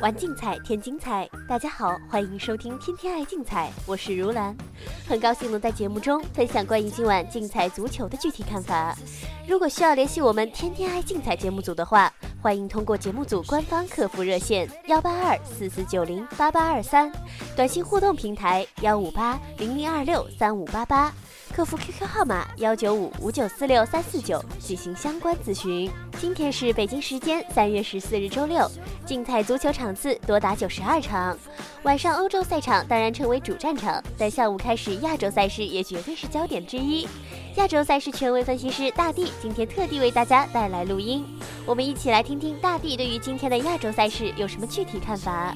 玩竞彩添精彩，大家好，欢迎收听《天天爱竞彩》，我是如兰，很高兴能在节目中分享关于今晚竞彩足球的具体看法。如果需要联系我们《天天爱竞彩》节目组的话，欢迎通过节目组官方客服热线幺八二四四九零八八二三，短信互动平台幺五八零零二六三五八八。客服 QQ 号码幺九五五九四六三四九进行相关咨询。今天是北京时间三月十四日周六，竞彩足球场次多达九十二场。晚上欧洲赛场当然成为主战场，但下午开始亚洲赛事也绝对是焦点之一。亚洲赛事权威分析师大地今天特地为大家带来录音，我们一起来听听大地对于今天的亚洲赛事有什么具体看法。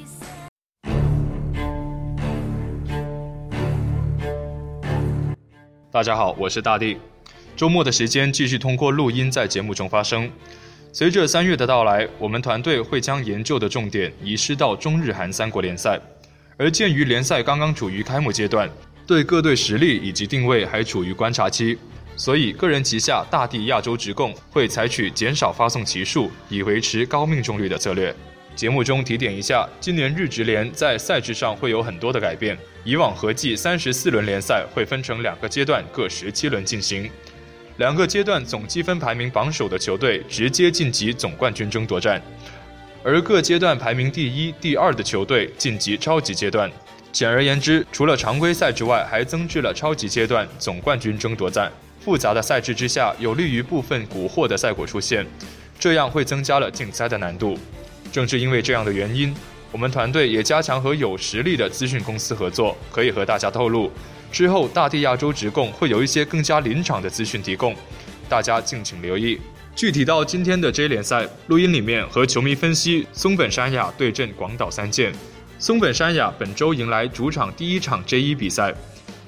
大家好，我是大地。周末的时间继续通过录音在节目中发声。随着三月的到来，我们团队会将研究的重点移师到中日韩三国联赛。而鉴于联赛刚刚处于开幕阶段，对各队实力以及定位还处于观察期，所以个人旗下大地亚洲直供会采取减少发送骑数，以维持高命中率的策略。节目中提点一下，今年日职联在赛制上会有很多的改变。以往合计三十四轮联赛会分成两个阶段，各十七轮进行。两个阶段总积分排名榜首的球队直接晋级总冠军争夺战，而各阶段排名第一、第二的球队晋级超级阶段。简而言之，除了常规赛之外，还增至了超级阶段总冠军争夺战。复杂的赛制之下，有利于部分蛊惑的赛果出现，这样会增加了竞猜的难度。正是因为这样的原因，我们团队也加强和有实力的资讯公司合作。可以和大家透露，之后大地亚洲直供会有一些更加临场的资讯提供，大家敬请留意。具体到今天的 J 联赛录音里面，和球迷分析松本山雅对阵广岛三剑。松本山雅本周迎来主场第一场 J 一比赛，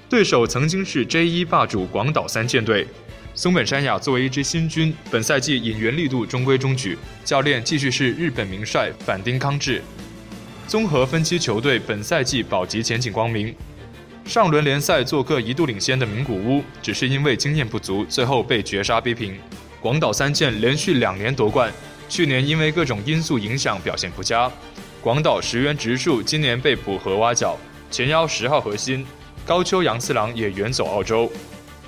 对手曾经是 J 一霸主广岛三剑队。松本山雅作为一支新军，本赛季引援力度中规中矩，教练继续是日本名帅反町康治。综合分析，球队本赛季保级前景光明。上轮联赛做客一度领先的名古屋，只是因为经验不足，最后被绝杀逼平。广岛三剑连续两年夺冠，去年因为各种因素影响表现不佳。广岛石原直树今年被捕和挖角，前腰十号核心高丘洋次郎也远走澳洲。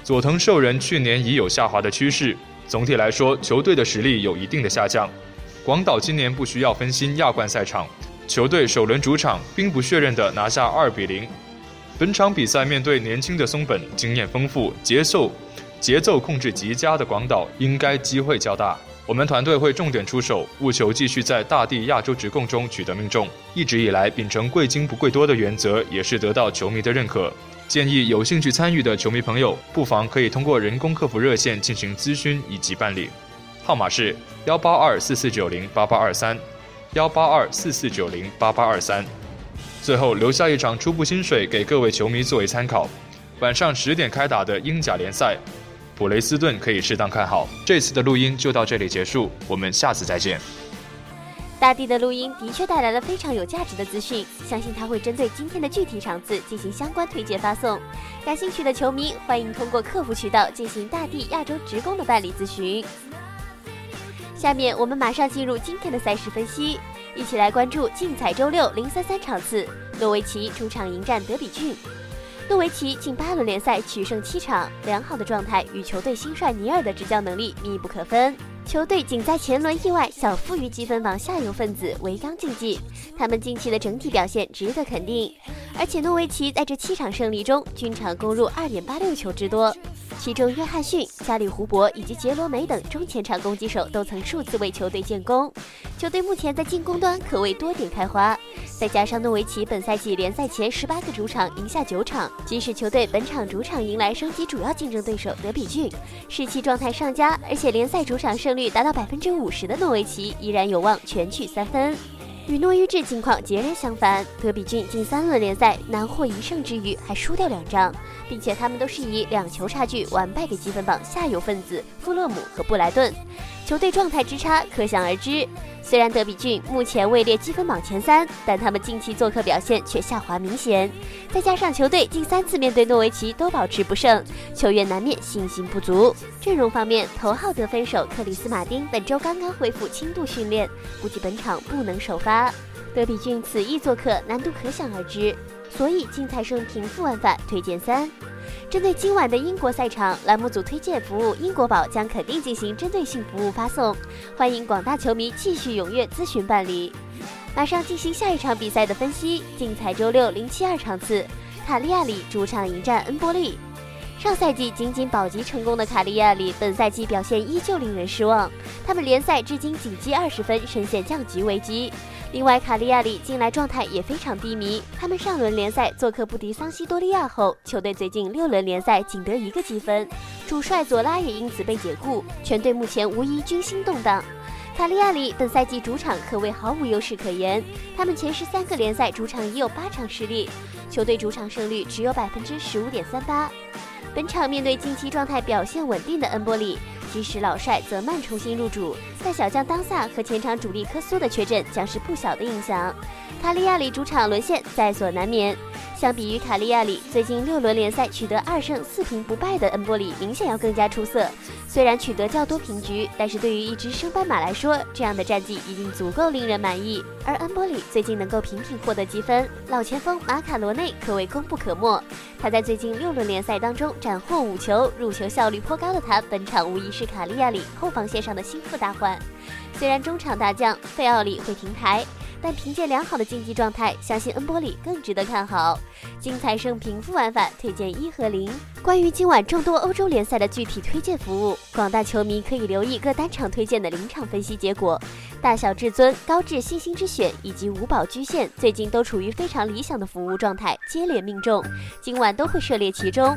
佐藤寿人去年已有下滑的趋势，总体来说，球队的实力有一定的下降。广岛今年不需要分心亚冠赛场，球队首轮主场兵不血刃的拿下二比零。本场比赛面对年轻的松本，经验丰富、节奏节奏控制极佳的广岛，应该机会较大。我们团队会重点出手，务求继续在大地亚洲直供中取得命中。一直以来秉承贵精不贵多的原则，也是得到球迷的认可。建议有兴趣参与的球迷朋友，不妨可以通过人工客服热线进行咨询以及办理，号码是幺八二四四九零八八二三，幺八二四四九零八八二三。最后留下一场初步薪水给各位球迷作为参考，晚上十点开打的英甲联赛，普雷斯顿可以适当看好。这次的录音就到这里结束，我们下次再见。大地的录音的确带来了非常有价值的资讯，相信他会针对今天的具体场次进行相关推荐发送。感兴趣的球迷欢迎通过客服渠道进行大地亚洲职工的办理咨询。下面我们马上进入今天的赛事分析，一起来关注竞彩周六零三三场次，诺维奇主场迎战德比郡。诺维奇近八轮联赛取胜七场，良好的状态与球队新帅尼尔的执教能力密不可分。球队仅在前轮意外小负于积分榜下游分子维冈竞技，他们近期的整体表现值得肯定。而且诺维奇在这七场胜利中均场攻入二点八六球之多，其中约翰逊、加里胡伯以及杰罗梅等中前场攻击手都曾数次为球队建功。球队目前在进攻端可谓多点开花，再加上诺维奇本赛季联赛前十八个主场赢下九场，即使球队本场主场迎来升级主要竞争对手德比郡，士气状态上佳，而且联赛主场胜率达到百分之五十的诺维奇依然有望全取三分。与诺伊治情况截然相反，德比郡近三轮联赛难获一胜之余，还输掉两仗，并且他们都是以两球差距完败给积分榜下游分子富勒姆和布莱顿，球队状态之差可想而知。虽然德比郡目前位列积分榜前三，但他们近期做客表现却下滑明显。再加上球队近三次面对诺维奇都保持不胜，球员难免信心不足。阵容方面，头号得分手克里斯马丁本周刚刚恢复轻度训练，估计本场不能首发。德比郡此役做客难度可想而知，所以竞彩胜平负玩法推荐三。针对今晚的英国赛场，栏目组推荐服务英国宝将肯定进行针对性服务发送，欢迎广大球迷继续踊跃咨询办理。马上进行下一场比赛的分析。竞彩周六零七二场次，卡利亚里主场迎战恩波利。上赛季仅仅保级成功的卡利亚里，本赛季表现依旧令人失望，他们联赛至今仅积二十分，深陷降级危机。另外，卡利亚里近来状态也非常低迷。他们上轮联赛做客不敌桑西多利亚后，球队最近六轮联赛仅得一个积分，主帅佐拉也因此被解雇，全队目前无疑军心动荡。卡利亚里本赛季主场可谓毫无优势可言，他们前十三个联赛主场已有八场失利，球队主场胜率只有百分之十五点三八。本场面对近期状态表现稳定的恩波里。即使老帅泽曼重新入主，但小将当萨和前场主力科苏的缺阵将是不小的影响。卡利亚里主场沦陷在所难免。相比于卡利亚里，最近六轮联赛取得二胜四平不败的恩波里明显要更加出色。虽然取得较多平局，但是对于一支升班马来说，这样的战绩已经足够令人满意。而恩波里最近能够频频获得积分，老前锋马卡罗内可谓功不可没。他在最近六轮联赛当中斩获五球，入球效率颇高的他，本场无疑是是卡利亚里后防线上的心腹大患。虽然中场大将费奥里会停牌。但凭借良好的竞技状态，相信恩波里更值得看好。精彩胜平负玩法推荐一和零。关于今晚众多欧洲联赛的具体推荐服务，广大球迷可以留意各单场推荐的临场分析结果。大小至尊、高智星星之选以及五宝居线最近都处于非常理想的服务状态，接连命中，今晚都会涉猎其中。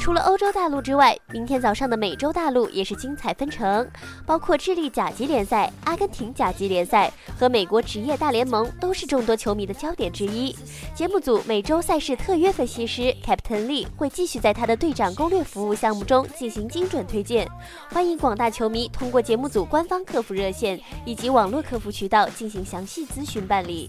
除了欧洲大陆之外，明天早上的美洲大陆也是精彩纷呈，包括智利甲级联赛、阿根廷甲级联赛和美国职业大联盟都是众多球迷的焦点之一。节目组每周赛事特约分析师 Captain Lee 会继续在他的队长攻略服务项目中进行精准推荐，欢迎广大球迷通过节目组官方客服热线以及网络客服渠道进行详细咨询办理。